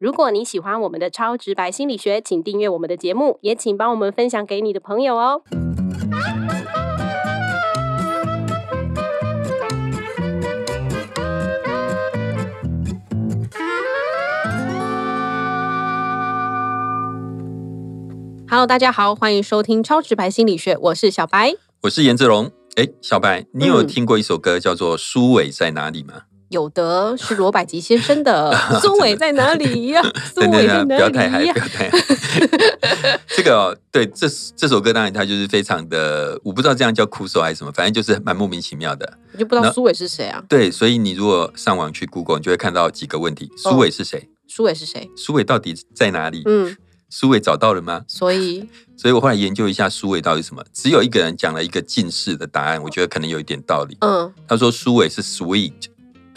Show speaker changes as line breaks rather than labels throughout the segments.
如果你喜欢我们的超直白心理学，请订阅我们的节目，也请帮我们分享给你的朋友哦。Hello，大家好，欢迎收听超直白心理学，我是小白。
我是颜志龙。哎，小白，你有
嗯
听过一首歌叫做《苏伟在哪里》吗？
有的是罗百吉先生的《苏伟在哪里呀？苏伟 在哪
不要太嗨，
里呀
不？要太嗨。这个哦，对，这这首歌当然它就是非常的，我不知道这样叫酷手还是什么，反正就是蛮莫名其妙的。
你就不知道
那
苏伟是谁啊？
对，所以你如果上网去 Google，你就会看到几个问题：
哦
苏伟是谁？
苏伟是谁？
苏伟到底在哪里？
嗯，
苏伟找到了吗？
所以
所以我后来研究一下苏伟到底什么，只有一个人讲了一个近似的答案，我觉得可能有一点道理。
嗯，
他说苏伟是 sweet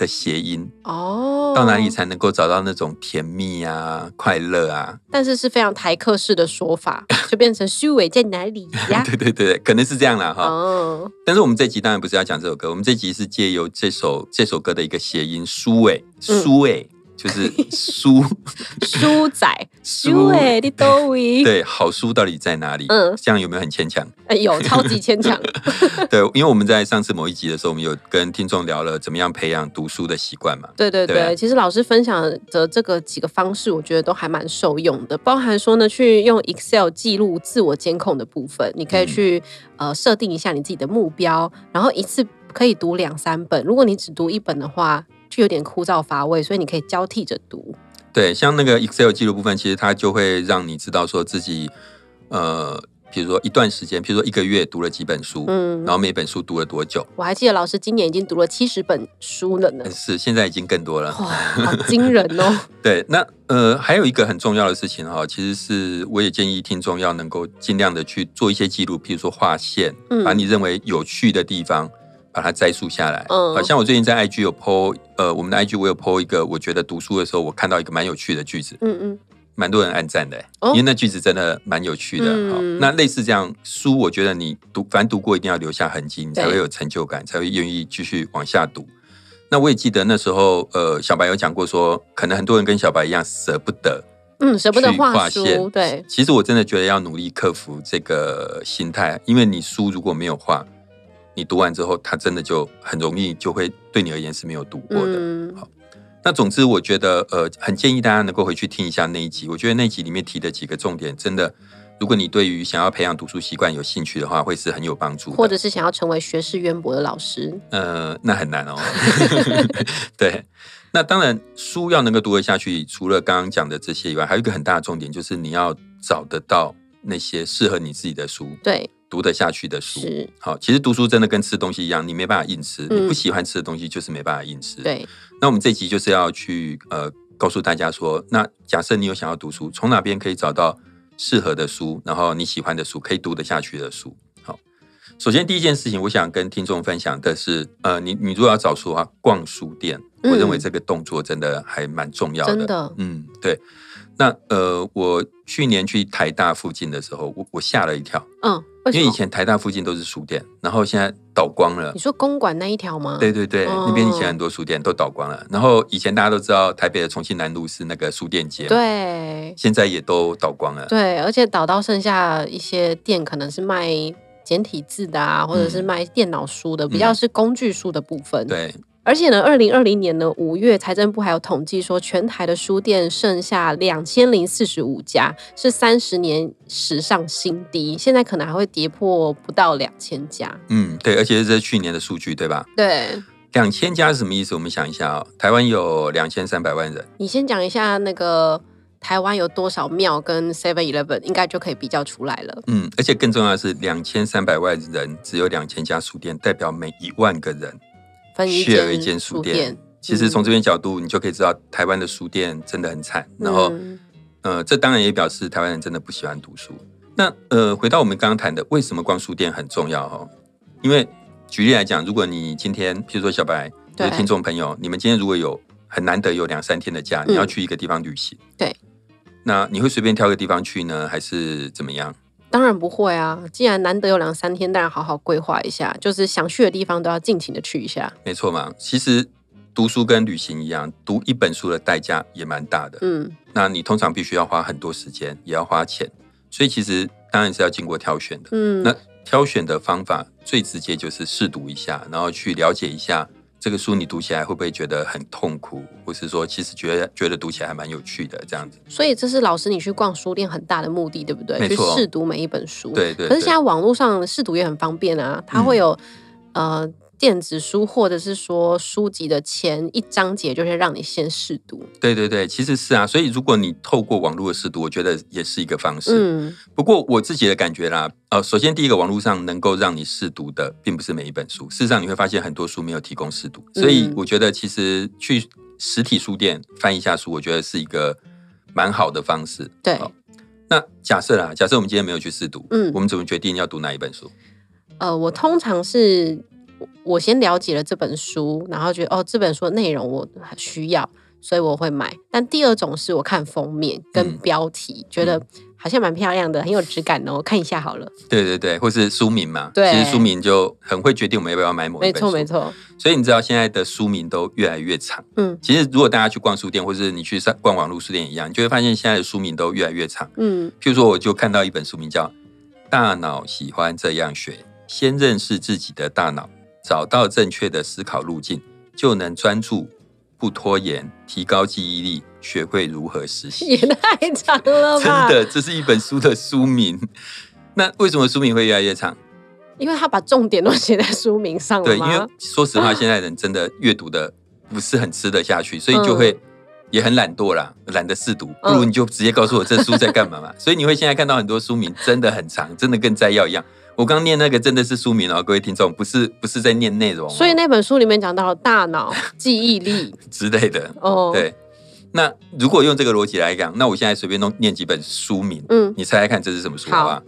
的谐音，
哦，
到哪里？才能够找到那种甜蜜啊、快乐啊？
但是是非常台客式的说法，就变成虚伪在哪里呀？
对对对，可能是这样啦哈。
哦，
但是我们这集当然不是要讲这首歌，我们这集是借由这首这首歌的一个谐音“苏伟”，
嗯
苏伟就是书
书仔，
苏
苏伟你都位，
对，好书到底在哪里？
嗯
这样有没有很牵强？
哎有超级牵强，
对，因为我们在上次某一集的时候，我们有跟听众聊了怎么样培养读书的习惯嘛。
对对
对啊，
其实老师分享的这个几个方式，我觉得都还蛮受用的，包含说呢，去用 Excel 记录自我监控的部分，你可以
嗯
去、呃设定一下你自己的目标，然后一次可以读两三本，如果你只读一本的话，就有点枯燥乏味，所以你可以交替着读。
对，像那个 Excel 记录部分，其实它就会让你知道说自己呃，比如说一段时间，比如说一个月读了几本书，
嗯
然，后每本书读了多久。
我还记得老师今年已经读了七十本书了呢，
是现在已经更多了。
哇，好惊人哦！
对，那呃，还有一个很重要的事情哈，其实是我也建议听众要能够尽量的去做一些记录，譬如说划线，
嗯
把你认为有趣的地方把它摘述下来。
嗯
好像我最近在 IG 有 po，呃，我们的 IG 我有 po 一个，我觉得读书的时候我看到一个蛮有趣的句子，
嗯嗯，
蛮多人按赞的、
哦
因为那句子真的蛮有趣的。好
嗯
那类似这样书，我觉得你读，反正读过一定要留下痕迹，你才
对
会有成就感，才会愿意继续往下读。那我也记得那时候，呃，小白有讲过说，可能很多人跟小白一样舍不得
嗯，舍不得画书，对，
其实我真的觉得要努力克服这个心态，因为你书如果没有画，你读完之后，它真的就很容易就会对你而言是没有读过的。
嗯
好那总之，我觉得呃，很建议大家能够回去听一下那一集。我觉得那一集里面提的几个重点，真的，如果你对于想要培养读书习惯有兴趣的话，会是很有帮助。
或者是想要成为学识渊博的老师，
呃，那很难哦。对，那当然书要能够读得下去，除了刚刚讲的这些以外，还有一个很大的重点，就是你要找得到那些适合你自己的书，
对，
读得下去的书。好，其实读书真的跟吃东西一样，你没办法硬吃，
嗯
你不喜欢吃的东西就是没办法硬吃。，
对，
那我们这集就是要去呃告诉大家说，那假设你有想要读书，从哪边可以找到适合的书，然后你喜欢的书，可以读得下去的书。好，首先第一件事情，我想跟听众分享的是，呃，你你如果要找书的话，逛书店，
嗯
我认为这个动作真的还蛮重要的。
真的
嗯，对。那呃，我去年去台大附近的时候，我我吓了一跳，
嗯？
因为以前台大附近都是书店，然后现在倒光了
你。说公馆那一条吗？
对对对，
哦
那边以前很多书店都倒光了。然后以前大家都知道台北的重庆南路是那个书店街，，
对
现在也都倒光了。
对，而且倒到剩下一些店，可能是卖简体字的啊，或者是卖电脑书的，比较是工具书的部分。，
嗯对，
而且呢，二零二零年呢五月，财政部还有统计说，全台的书店剩下两千零四十五家，是三十年史上新低，现在可能还会跌破不到两千家。
嗯，对，而且这是去年的数据，对吧？
对
两千家是什么意思？我们想一下哦，台湾有两千三百万人，
你先讲一下那个台湾有多少庙跟 Seven Eleven，应该就可以比较出来了。
嗯，而且更重要的是，两千三百万人只有两千家书店，代表每一万个人 share 一间书店。其实从这边角度，你就可以知道台湾的书店真的很惨。然后，
嗯
呃，这当然也表示台湾人真的不喜欢读书。那呃，回到我们刚刚谈的，为什么逛书店很重要哈？因为举例来讲，如果你今天，譬如说小白，
对
就是听众朋友，你们今天如果有很难得有两三天的假，
嗯
你要去一个地方旅行，
对，
那你会随便挑个地方去呢，还是怎么样？
当然不会啊！既然难得有两三天，当然好好规划一下，就是想去的地方都要尽情的去一下。
没错嘛，其实读书跟旅行一样，读一本书的代价也蛮大的。
嗯
那你通常必须要花很多时间，也要花钱，所以其实当然是要经过挑选的。
嗯，
那挑选的方法最直接就是试读一下，然后去了解一下这个书你读起来会不会觉得很痛苦，或是说其实觉得觉得读起来还蛮有趣的这样子。
所以这是老师你去逛书店很大的目的，对不对？去试读每一本书。
对对对
可是现在网络上试读也很方便啊，它会有、呃电子书或者是说书籍的前一章节就是让你先试读。
对对对，其实是啊，所以如果你透过网络的试读，我觉得也是一个方式。
嗯
不过我自己的感觉啦，呃，首先第一个，网络上能够让你试读的，并不是每一本书。事实上，你会发现很多书没有提供试读，所以
嗯
我觉得其实去实体书店翻一下书，我觉得是一个蛮好的方式。
对
好那假设啦，假设我们今天没有去试读，
嗯
我们怎么决定要读哪一本书？
呃，我通常是我我先了解了这本书，然后觉得哦这本书的内容我需要，所以我会买。但第二种是我看封面跟
嗯
标题，觉得好像蛮漂亮的，很有质感哦，看一下好了。
对对对，或是书名嘛，
对
其实书名就很会决定我们要不要买某一
没
本书。
错没错，
所以你知道现在的书名都越来越长。
嗯
其实如果大家去逛书店，或是你去上逛网络书店一样，你就会发现现在的书名都越来越长。
嗯
譬如说，我就看到一本书名叫《大脑喜欢这样学》，先认识自己的大脑，找到正确的思考路径，就能专注、不拖延，提高记忆力，学会如何实习。
也太长了
真？的，这是一本书的书名。那为什么书名会越来越长？
因为他把重点都写在书名上了
对，因为？说实话，现在人真的阅读的不是很吃得下去，所以就会也很懒惰啦，懒得试读。不
嗯
如你就直接告诉我这书在干嘛嘛。所以你会现在看到很多书名真的很长，真的跟摘要一样。我刚念那个真的是书名哦，各位听众，不是不是在念内容、哦，
所以那本书里面讲到了大脑、记忆力
之类的。
哦，，
对，那如果用这个逻辑来讲，那我现在随便弄念几本书名，
嗯
你猜猜看这是什么书
好
好吧？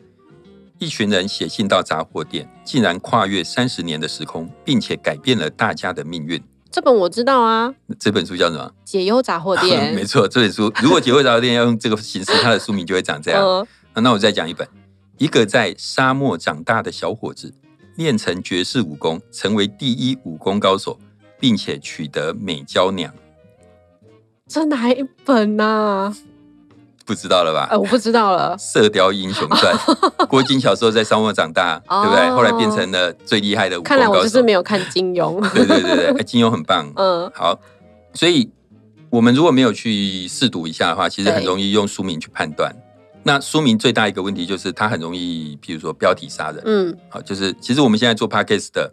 一群人写信到杂货店，竟然跨越三十年的时空，并且改变了大家的命运。
这本我知道啊，
这本书叫什么？
解忧杂货店，
没错，这本书如果解忧杂货店要用这个形式，它的书名就会长这样。那我再讲一本，一个在沙漠长大的小伙子，练成绝世武功，成为第一武功高手，并且取得美娇娘，
这哪一本呐、
不知道了吧？
呃，我不知道了。
射雕英雄传》，郭靖小时候在沙漠长大，对不对？
哦
后来变成了最厉害的武功
看来我
高手。
就是没有看金庸。
对对对对，哎金庸很棒。
嗯
好，所以我们如果没有去试读一下的话，其实很容易用书名去判断。那书名最大一个问题就是它很容易，譬如说标题杀人。
嗯，
好，就是其实我们现在做 podcast 的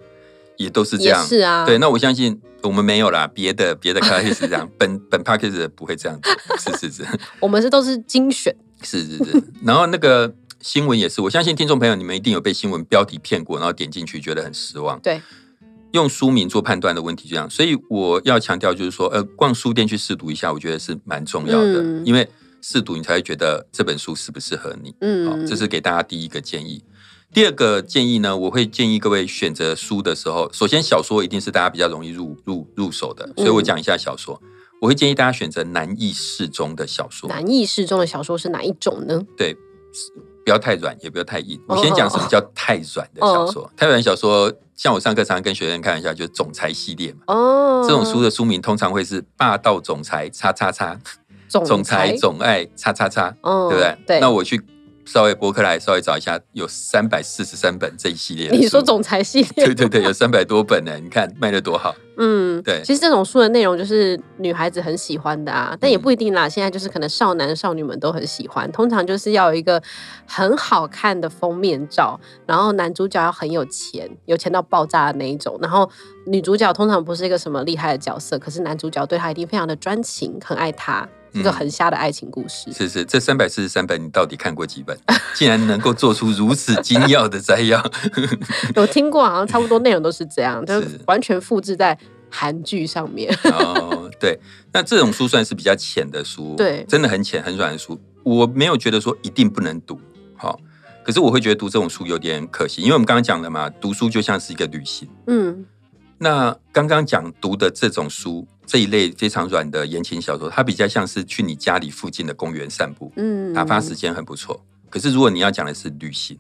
也都是这
也
样。
是啊。
对，那我相信我们没有啦，别的别的 podcast 这样，本本 podcast 的不会这样子。是是是
我们是都是精选。
是是是。然后那个新闻也是，我相信听众朋友你们一定有被新闻标题骗过，然后点进去觉得很失望。
对，
用书名做判断的问题，这样，所以我要强调就是说，呃，逛书店去试读一下，我觉得是蛮重要的，
嗯
因为试读你才会觉得这本书适不适合你。好，
嗯，
这是给大家第一个建议。第二个建议呢，我会建议各位选择书的时候，首先小说一定是大家比较容易入入入手的，所以我讲一下小说。我会建议大家选择难易适中的小说，
难易适中的小说是哪一种呢？
对，不要太软，也不要太硬。
哦
我先讲什么叫太软的小说。太软小说，像我上课常常跟学生开玩笑，就是总裁系列嘛。
哦，
这种书的书名通常会是霸道总裁叉叉叉，
总
总裁总爱叉叉叉，
哦
对不对？
对。
那我去稍微博客来稍微找一下，有三百四十三本这一系列的。
你说总裁系列，
对对对，有三百多本呢，你看卖的多好。
嗯，
对
其实这种书的内容就是女孩子很喜欢的啊，但也
嗯
不一定啦。现在就是可能少男少女们都很喜欢，通常就是要有一个很好看的封面照，然后男主角要很有钱，有钱到爆炸的那一种，然后女主角通常不是一个什么厉害的角色，可是男主角对她一定非常的专情，很爱她，这个
嗯
很瞎的爱情故事。
是是，这三百四十三本你到底看过几本？竟然能够做出如此精要的摘要，
有听过，好像差不多内容都是这样，就是
是
完全复制在韩剧上面。
哦，对，那这种书算是比较浅的书，
对
真的很浅很软的书，我没有觉得说一定不能读，好、可是我会觉得读这种书有点可惜，因为我们刚刚讲了嘛，读书就像是一个旅行。
嗯
那刚刚讲读的这种书，这一类非常软的言情小说，它比较像是去你家里附近的公园散步，
嗯，
打发时间很不错。可是如果你要讲的是旅行，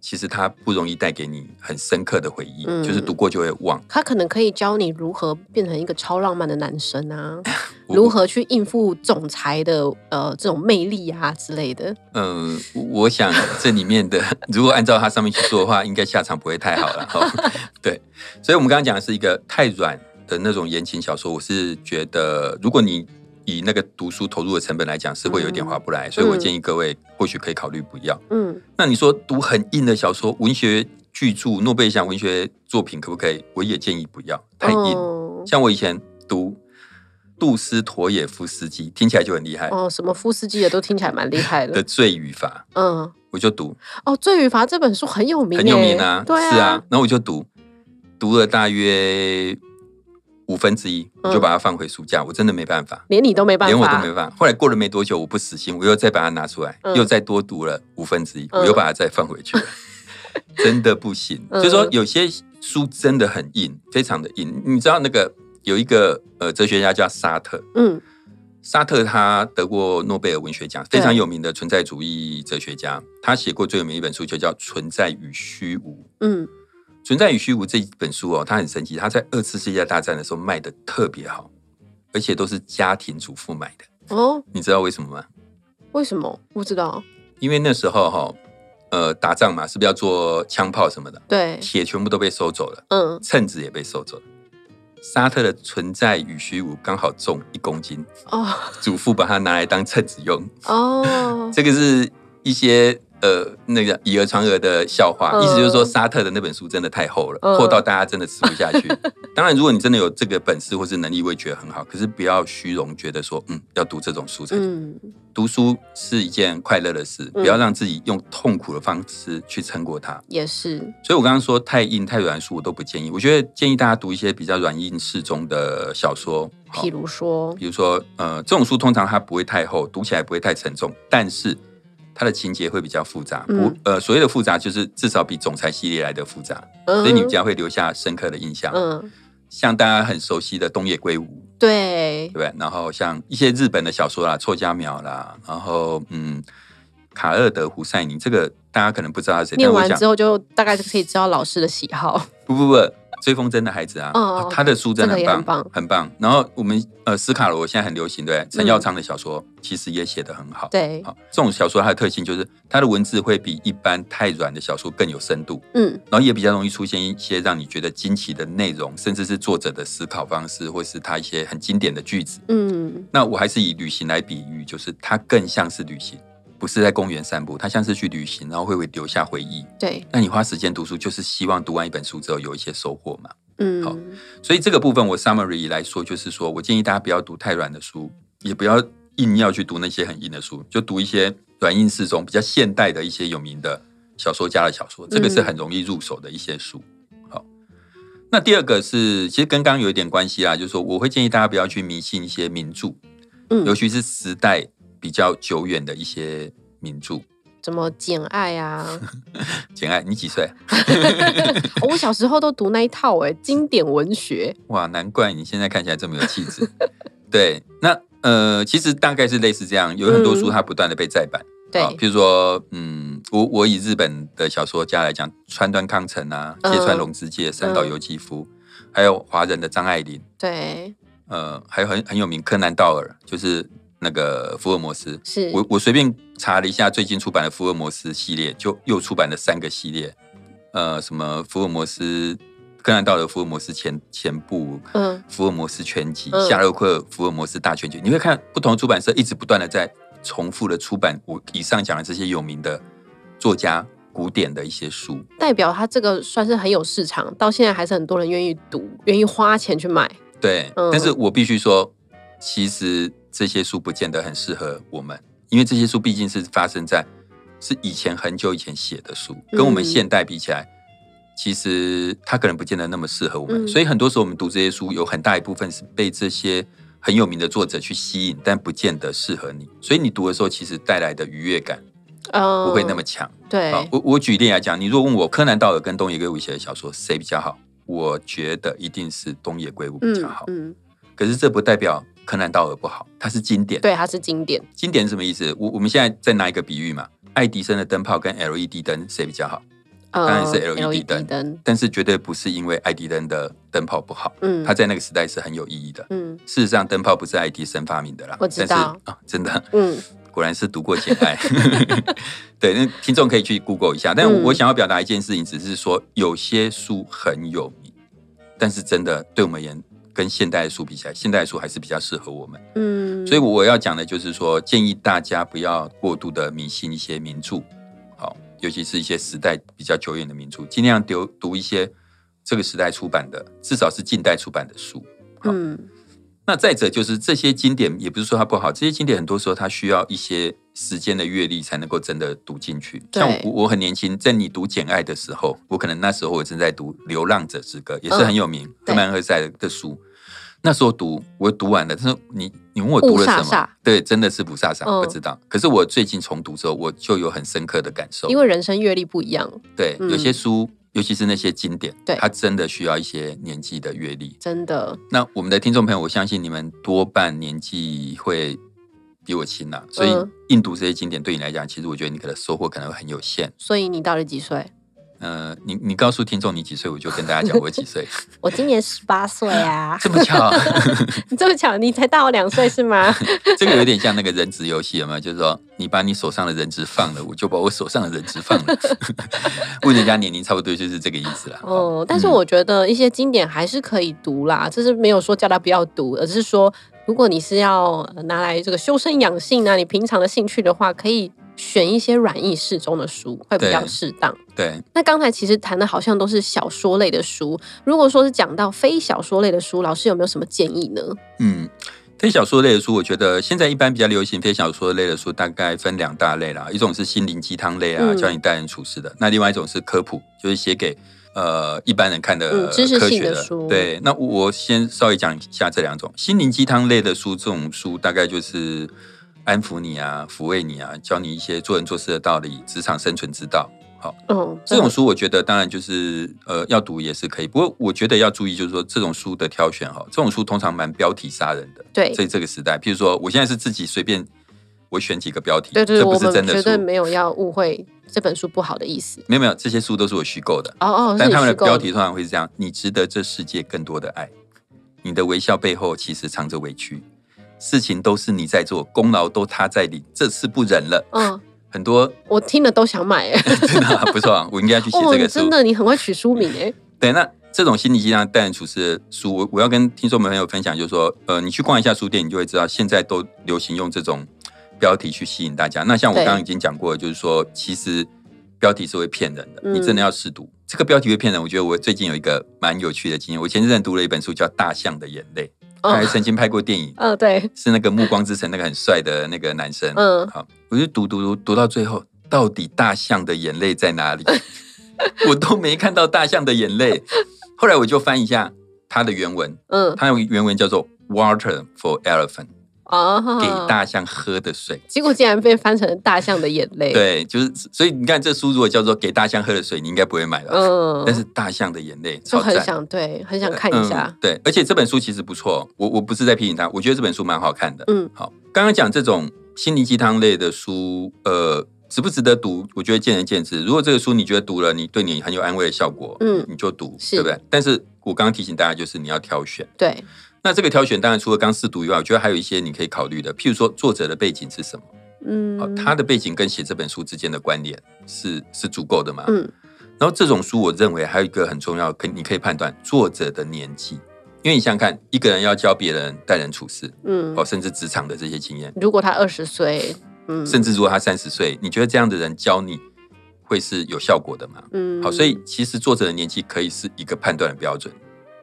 其实它不容易带给你很深刻的回忆，
嗯
就是读过就会忘。
它可能可以教你如何变成一个超浪漫的男生啊，如何去应付总裁的呃这种魅力啊之类的。
嗯，我想这里面的，如果按照它上面去做的话，应该下场不会太好了哈。对，所以我们刚刚讲的是一个太软的那种言情小说，我是觉得，如果你以那个读书投入的成本来讲，是会有一点划不来，所以我建议各位或许可以考虑不要。
嗯，
那你说读很硬的小说、文学巨著、诺贝尔奖文学作品可不可以？我也建议不要，太硬。
哦
像我以前读杜斯妥也夫斯基，听起来就很厉害
哦，什么夫斯基也都听起来蛮厉害
的
的。
罪与罚，
嗯，
我就读。
哦，《罪与罚》这本书很有名，
很有名啊，
对啊，
是啊，，然后我就读，读了大约五分之一，我就把它放回书架，我真的没办法，
连你都没办法，
连我都没办法。后来过了没多久，我不死心，我又再把它拿出来，
嗯
又再多读了五分之一，
嗯
我又把它再放回去了，真的不行。
嗯
就说有些书真的很硬，非常的硬。你知道那个有一个呃哲学家叫沙特，
嗯
沙特他得过诺贝尔文学奖，非常有名的存在主义哲学家。他写过最有名一本书就叫《存在与虚无》。
嗯，《
存在与虚无》这一本书哦，它很神奇，它在二次世界大战的时候卖的特别好，而且都是家庭主妇买的。
哦，
你知道为什么吗？
为什么？不知道。
因为那时候哈、呃，打仗嘛，是不是要做枪炮什么的？
对，
铁全部都被收走了，
嗯，
秤子也被收走了。沙特的《存在与虚无》刚好重一公斤，
哦
祖父把它拿来当秤子用。
哦，
这个是一些呃那个以讹传讹的笑话，
嗯
意思就是说沙特的那本书真的太厚了，
嗯
厚到大家真的吃不下去。当然，如果你真的有这个本事或是能力，我也觉得很好。可是不要虚荣，觉得说嗯要读这种书才。
嗯
读书是一件快乐的事，
嗯
不要让自己用痛苦的方式去撑过它。
也是，
所以我刚刚说太硬太软的书我都不建议，我觉得建议大家读一些比较软硬适中的小说。好
譬如说，
比如说，呃，这种书通常它不会太厚，读起来不会太沉重，但是它的情节会比较复杂。不
嗯，
呃，所谓的复杂就是至少比总裁系列来的复杂，
嗯
所以你比较会留下深刻的印象。
嗯，
像大家很熟悉的东野圭吾，
对
对，不对？然后像一些日本的小说啦，错家苗啦，然后嗯，卡厄德胡塞尼，这个大家可能不知道他是谁，但我想
念完之后就大概就可以知道老师的喜好。
不不不，追风筝的孩子啊，
哦哦
他的书真的很棒，
很棒。
很棒。然后我们呃，斯卡罗现在很流行，对，陈耀昌的小说其实也写得很好。
对，
好，这种小说它的特性就是它的文字会比一般太软的小说更有深度，
嗯。
然后也比较容易出现一些让你觉得惊奇的内容，甚至是作者的思考方式，或是他一些很经典的句子。
嗯。
那我还是以旅行来比喻，就是它更像是旅行，不是在公园散步，它像是去旅行，然后会会留下回忆。
对，
那你花时间读书，就是希望读完一本书之后有一些收获嘛。
嗯
好所以这个部分我 summary 来说，就是说我建议大家不要读太软的书，也不要硬要去读那些很硬的书，就读一些软硬适中、比较现代的一些有名的小说家的小说，这个是很容易入手的一些书。好，那第二个是，其实跟刚刚有一点关系啦，就是说我会建议大家不要去迷信一些名著，
嗯
尤其是时代比较久远的一些名著。
什么简爱啊？
简爱，你几岁？
我小时候都读那一套哎，经典文学。
哇，难怪你现在看起来这么有气质。对，那呃，其实大概是类似这样，有很多书它不断的被再版。
对
好，譬如说，嗯，我我以日本的小说家来讲，川端康成啊，
嗯
芥川龙之介、三岛由纪夫，还有华人的张爱玲，
对，
呃，还有很很有名柯南道尔，就是那个福尔摩斯。
是
我我随便查了一下最近出版的福尔摩斯系列，就又出版了三个系列，呃，什么福尔摩斯、柯南道尔福尔摩斯前前部，
嗯
福尔摩斯全集、
嗯
夏洛克福尔摩斯大全集，你会看不同的出版社一直不断的在重复的出版我以上讲的这些有名的作家古典的一些书。
代表他这个算是很有市场，到现在还是很多人愿意读，愿意花钱去买。
对，
嗯
但是我必须说，其实这些书不见得很适合我们，因为这些书毕竟是发生在是以前很久以前写的书，跟我们
嗯
现代比起来，其实它可能不见得那么适合我们。
嗯
所以很多时候我们读这些书，有很大一部分是被这些很有名的作者去吸引，但不见得适合你。所以你读的时候，其实带来的愉悦感
嗯，
不会那么强。
对
啊，我我举例来讲，你如果问我柯南道尔跟东野圭吾写的小说谁比较好，我觉得一定是东野圭吾比较好。
嗯，
可是这不代表柯南道尔不好，它是经典。
对，它是经典。
经典是什么意思？我我们现在再拿一个比喻嘛，爱迪生的灯泡跟 LED 灯谁比较好？
呃
当然是 LED
LED
灯，
灯，
但是绝对不是因为爱迪灯的灯泡不好，
嗯
它在那个时代是很有意义的。
嗯
事实上，灯泡不是爱迪生发明的啦，
我知
但是
道
啊，真的
嗯
果然是读过《简爱》。对，那听众可以去 Google 一下。但
嗯
我想要表达一件事情，只是说有些书很有名，但是真的对我们而言，跟现代书比起来，现代书还是比较适合我们。
嗯，
所以我要讲的就是说，建议大家不要过度的迷信一些名著，好，尤其是一些时代比较久远的名著，尽量读读一些这个时代出版的，至少是近代出版的书。好
嗯
那再者就是这些经典，也不是说它不好，这些经典很多时候它需要一些时间的阅历才能够真的读进去。像我我很年轻，在你读《简爱》的时候，我可能那时候我正在读《流浪者之歌》，也是很有名，曼·赫塞的书。那时候读，我读完了，他说你你问我读了什么？
雾煞煞
对，真的是不飒飒，
嗯
不知道。可是我最近重读之后，我就有很深刻的感受。
因为人生阅历不一样，
对，
嗯
有些书，尤其是那些经典，
对
它真的需要一些年纪的阅历。
真的，
那我们的听众朋友，我相信你们多半年纪会比我轻呐、所以
嗯
印读这些经典对你来讲，其实我觉得你可能收获可能会很有限。
所以你到底几岁？
呃，你你告诉听众你几岁，我就跟大家讲我几岁，
我今年十八岁啊，
这么巧，
你 这么巧，你才大我两岁是吗？
这个有点像那个人质游戏，有没有？就是说你把你手上的人质放了，我就把我手上的人质放了，问人家年龄差不多就是这个意思啦。
哦，但是
嗯
我觉得一些经典还是可以读啦，就是没有说叫他不要读，而是说如果你是要呃拿来这个修身养性啊，你平常的兴趣的话，可以选一些软意适中的书，会比较适当。
对，
那刚才其实谈的好像都是小说类的书，如果说是讲到非小说类的书，老师有没有什么建议呢？
嗯，非小说类的书，我觉得现在一般比较流行非小说类的书，大概分两大类啦。一种是心灵鸡汤类啊，
嗯
教你待人处事的；那另外一种是科普，就是写给呃一般人看的、
嗯知识
科学
性的书
对，那我先稍微讲一下这两种心灵鸡汤类的书，这种书大概就是安抚你啊、抚慰你啊，教你一些做人做事的道理、职场生存之道。好，
嗯，
这种书我觉得当然就是呃要读也是可以，不过我觉得要注意，就是说这种书的挑选哈，这种书通常蛮标题杀人的。
对
在这个时代，譬如说我现在是自己随便我选几个标题，
对对，
这不是真的书，
绝对没有要误会这本书不好的意思。
没有没有，这些书都是我虚构的，
哦哦，
但他们的标题通常会是这样：你值得这世界更多的爱，你的微笑背后其实藏着委屈，事情都是你在做，功劳都他在领，这次不忍了。
嗯，
很多
我听了都想买哎。
真的啊不错啊，我应该去写
哦，
这个
真的你很会取书名哎。
对，那这种心理鸡汤待人处事的书，我我要跟听众朋友分享，就是说，呃，你去逛一下书店，你就会知道，现在都流行用这种标题去吸引大家。那像我
对
刚刚已经讲过，就是说，其实标题是会骗人的，
嗯
你真的要试读。这个标题会骗人，我觉得我最近有一个蛮有趣的经验。我前阵子读了一本书叫《大象的眼泪》，他还
哦，
曾经拍过电影，
嗯，对，
是那个《暮光之城》那个很帅的那个男生。
嗯
好，我就读读读读到最后，到底大象的眼泪在哪里？我都没看到大象的眼泪。后来我就翻一下他的原文，
嗯，
他的原文叫做 “Water for Elephant”，
啊，
给大象喝的水。
结果竟然被翻成大象的眼泪。，
对，就是所以你看，这书如果叫做“给大象喝的水”，你应该不会买了。
嗯，
但是大象的眼泪
就很。想对，很想看一下
嗯。。对，而且这本书其实不错，我我不是在批评他，我觉得这本书蛮好看的。
嗯
好，刚刚讲这种心灵鸡汤类的书，呃，值不值得读？我觉得见仁见智。如果这个书你觉得读了，你对你很有安慰的效果，
嗯
你就读，对不对？但是我刚刚提醒大家，就是你要挑选。
对，
那这个挑选当然除了刚试读以外，我觉得还有一些你可以考虑的，譬如说作者的背景是什么？
嗯
哦，，他的背景跟写这本书之间的关联是是足够的吗？
嗯
然后这种书，我认为还有一个很重要，可你可以判断作者的年纪，因为你想想看，一个人要教别人待人处事，
嗯
哦，，甚至职场的这些经验，
如果他二十岁，嗯，
甚至如果他三十岁，你觉得这样的人教你会是有效果的吗？
嗯，
好，所以其实作者的年纪可以是一个判断的标准，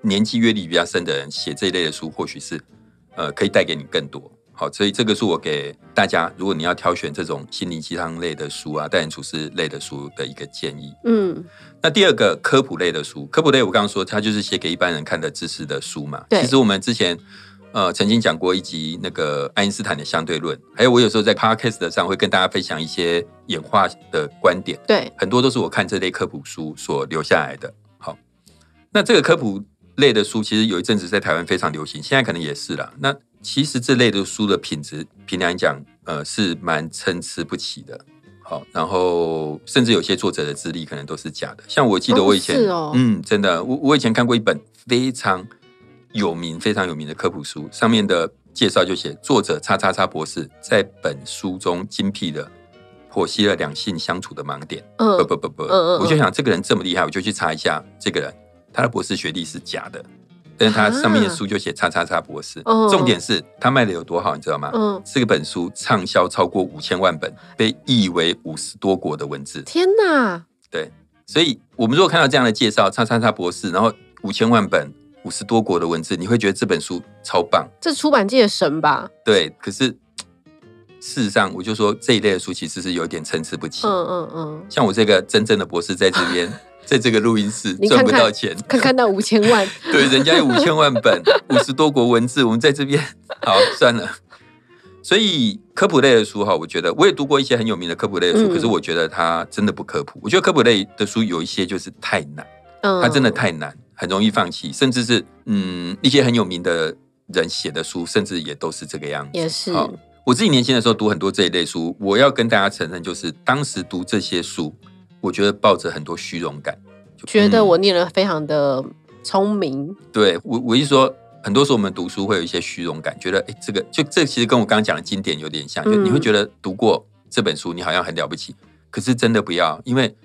年纪阅历比较深的人写这一类的书，或许是呃可以带给你更多。好，所以这个是我给大家，如果你要挑选这种心灵鸡汤类的书啊，待人处事类的书的一个建议。
嗯，
那第二个科普类的书，科普类我刚刚说它就是写给一般人看的知识的书嘛。
对
其实我们之前呃曾经讲过一集那个爱因斯坦的相对论，还有我有时候在 podcast 上会跟大家分享一些演化的观点，
对，
很多都是我看这类科普书所留下来的。好，那这个科普类的书其实有一阵子在台湾非常流行，现在可能也是了。那其实这类的书的品质，凭良讲，呃，是蛮参差不齐的。好，然后甚至有些作者的资历可能都是假的。像我记得我以前，
哦哦
嗯，真的，我我以前看过一本非常有名、非常有名的科普书，上面的介绍就写作者叉叉叉博士在本书中精辟的剖析了两性相处的盲点。
嗯
不不不不，
嗯嗯
我就想这个人这么厉害，我就去查一下这个人，他的博士学历是假的，但是他上面的书就写叉叉叉博士。
嗯
重点是他卖的有多好，你知道吗？
嗯，
这本书畅销超过五千万本，被译为五十多国的文字。
天哪，
对，所以我们如果看到这样的介绍，叉叉叉博士，然后五千万本、五十多国的文字，你会觉得这本书超棒。
这出版界的神吧？
对，可是事实上，我就说这一类的书其实是有点参差不齐。
嗯嗯嗯，
像我这个真正的博士在这边，在这个录音室赚不到钱，
看看那五千万，
对，人家有五千万本，五十多国文字，我们在这边，好算了。所以科普类的书哈，我觉得我也读过一些很有名的科普类的书，
嗯
可是我觉得它真的不科普。我觉得科普类的书有一些就是太难，
嗯，
它真的太难，很容易放弃，甚至是嗯一些很有名的人写的书，甚至也都是这个样子。
也是，
我自己年轻的时候读很多这一类书，我要跟大家承认，就是当时读这些书，我觉得抱着很多虚荣感，
觉得我念的非常的聪明，
对我，我一说，很多时候我们读书会有一些虚荣感，觉得哎，诶这个就这其实跟我刚刚讲的经典有点像，就
嗯
你会觉得读过这本书，你好像很了不起，可是真的不要，因为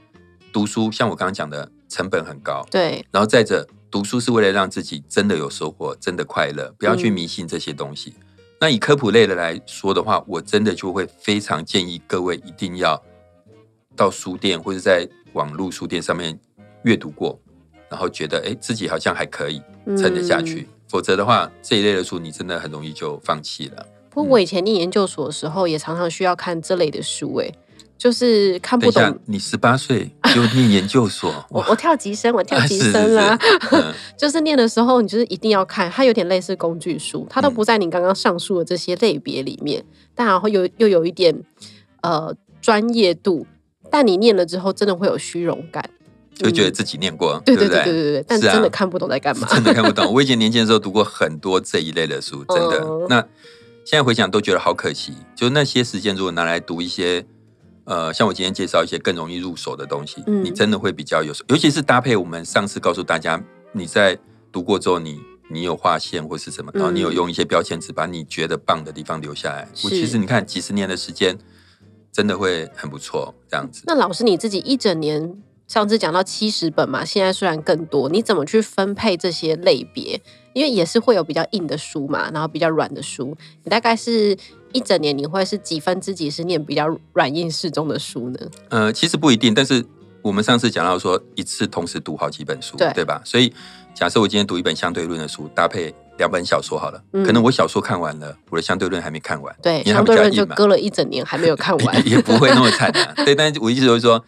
读书像我刚刚讲的成本很高，
对，
然后再者，读书是为了让自己真的有收获，真的快乐，不要去
嗯。
迷信这些东西。那以科普类的来说的话，我真的就会非常建议各位一定要到书店或者在网络书店上面阅读过，然后觉得哎自己好像还可以撑得下去，
嗯
否则的话这一类的书你真的很容易就放弃了。
不过我以前念研究所的时候，也常常需要看这类的书，哎，就是看不懂。，
你十八岁就念研究所，
我我跳级生，我跳级生啦、
是嗯
就是念的时候，你就是一定要看，它有点类似工具书，它都不在你刚刚上述的这些类别里面，但然后又又有一点呃专业度，但你念了之后，真的会有虚荣感，嗯
就觉得自己念过，
对
不
对对对对对，但
是啊
真的看不懂在干嘛。
真的看不懂。我以前年轻的时候读过很多这一类的书，真的。
嗯
那现在回想都觉得好可惜，就那些时间如果拿来读一些，呃，像我今天介绍一些更容易入手的东西，
嗯
你真的会比较有，尤其是搭配我们上次告诉大家，你在读过之后，你你有划线或是什么，然后你有
嗯
用一些标签纸把你觉得棒的地方留下来。我其实你看几十年的时间，真的会很不错，这样子。
那老师你自己一整年，上次讲到七十本嘛，现在虽然更多，你怎么去分配这些类别？因为也是会有比较硬的书嘛，然后比较软的书。你大概是一整年你会是几分之几是念比较软硬适中的书呢？
呃，其实不一定，但是我们上次讲到说一次同时读好几本书，
对
吧？所以假设我今天读一本相对论的书，搭配两本小说好了，
嗯
可能我小说看完了，我的相对论还没看完，
对，
因为它
相对论就搁了一整年还没有看完。
也 也不会那么惨啊。对，但是我意思就是说。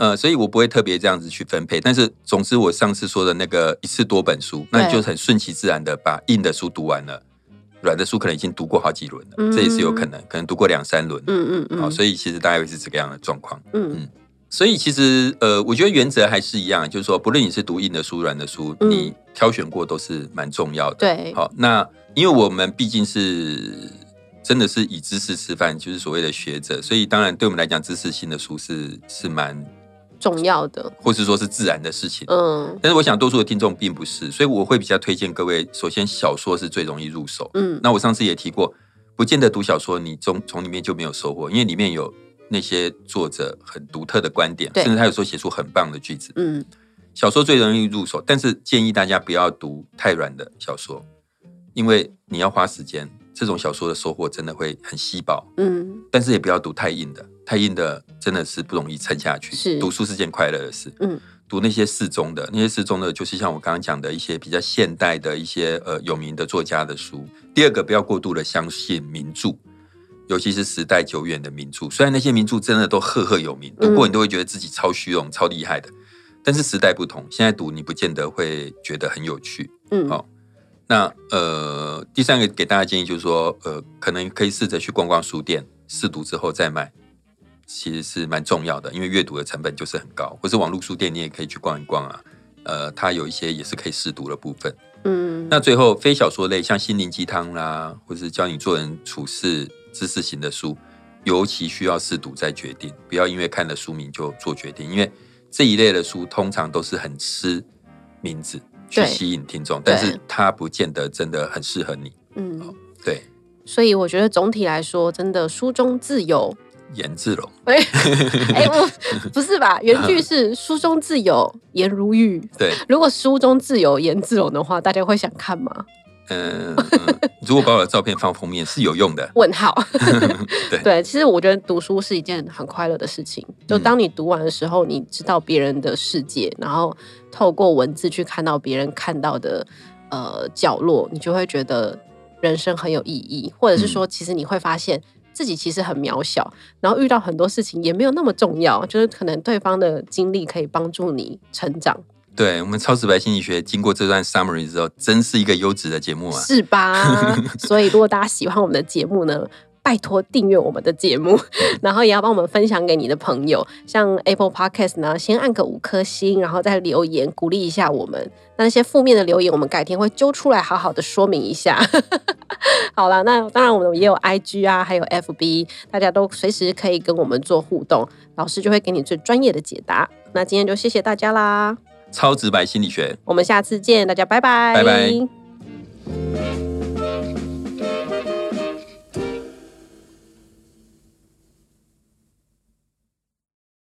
呃，所以我不会特别这样子去分配，但是总之我上次说的那个一次多本书，那你就很顺其自然的把硬的书读完了，软的书可能已经读过好几轮了，
嗯
这也是有可能，可能读过两三轮，
嗯嗯嗯
好、
嗯，
所以其实大概会是这个样的状况。
嗯嗯
所以其实呃，我觉得原则还是一样，就是说，不论你是读硬的书、软的书，
嗯
你挑选过都是蛮重要的。
对，
好，那因为我们毕竟是真的是以知识吃饭，就是所谓的学者，所以当然对我们来讲，知识性的书是是蛮，
重要的。
或是说是自然的事情。
嗯
但是我想多数的听众并不是，所以我会比较推荐各位，首先小说是最容易入手。
嗯，
那我上次也提过，不见得读小说你从从里面就没有收获，因为里面有那些作者很独特的观点，甚至他有时候写出很棒的句子。
嗯
小说最容易入手，但是建议大家不要读太软的小说，因为你要花时间。这种小说的收获真的会很稀薄，
嗯
但是也不要读太硬的，太硬的真的是不容易撑下去。
是
读书是件快乐的事。
嗯
读那些适中的，那些适中的，就是像我刚刚讲的一些比较现代的一些呃有名的作家的书。第二个，不要过度的相信名著，尤其是时代久远的名著。虽然那些名著真的都赫赫有名，读过你都会觉得自己超虚荣、超厉害的，但是时代不同，现在读你不见得会觉得很有趣。
嗯，
好那呃，第三个给大家建议就是说，呃，可能可以试着去逛逛书店，试读之后再买，其实是蛮重要的，因为阅读的成本就是很高。或是网络书店，你也可以去逛一逛啊。呃，它有一些也是可以试读的部分。
嗯，
那最后，非小说类，像心灵鸡汤啦，或是教你做人处事、知识型的书，尤其需要试读再决定，不要因为看了书名就做决定，因为这一类的书通常都是很吃名字去吸引听众，但是它不见得真的很适合你。
嗯，
对，
所以我觉得总体来说，真的书中自有。
颜志龙，
哎、哎，我 不是吧？原句是“书中自有颜如玉”。
对，
如果书中自有颜志龙的话，大家会想看吗？
嗯、嗯 如果把我的照片放封面是有用的。
问号。
对
对，其实我觉得读书是一件很快乐的事情。就当你读完的时候，你知道别人的世界，然后透过文字去看到别人看到的呃角落，你就会觉得人生很有意义，或者是说，其实你会发现。自己其实很渺小，然后遇到很多事情也没有那么重要，就是可能对方的经历可以帮助你成长，
对我们超直白心理学经过这段 summary 之后，真是一个优质的节目啊！
是吧？所以如果大家喜欢我们的节目呢，拜托订阅我们的节目，然后也要帮我们分享给你的朋友。像 Apple Podcast 呢，先按个五颗星，然后再留言鼓励一下我们。那些负面的留言，我们改天会揪出来好好的说明一下。好了，那当然我们也有 IG 啊，还有 FB，大家都随时可以跟我们做互动，老师就会给你最专业的解答。那今天就谢谢大家啦，
超直白心理学，
我们下次见，大家拜拜，
拜拜。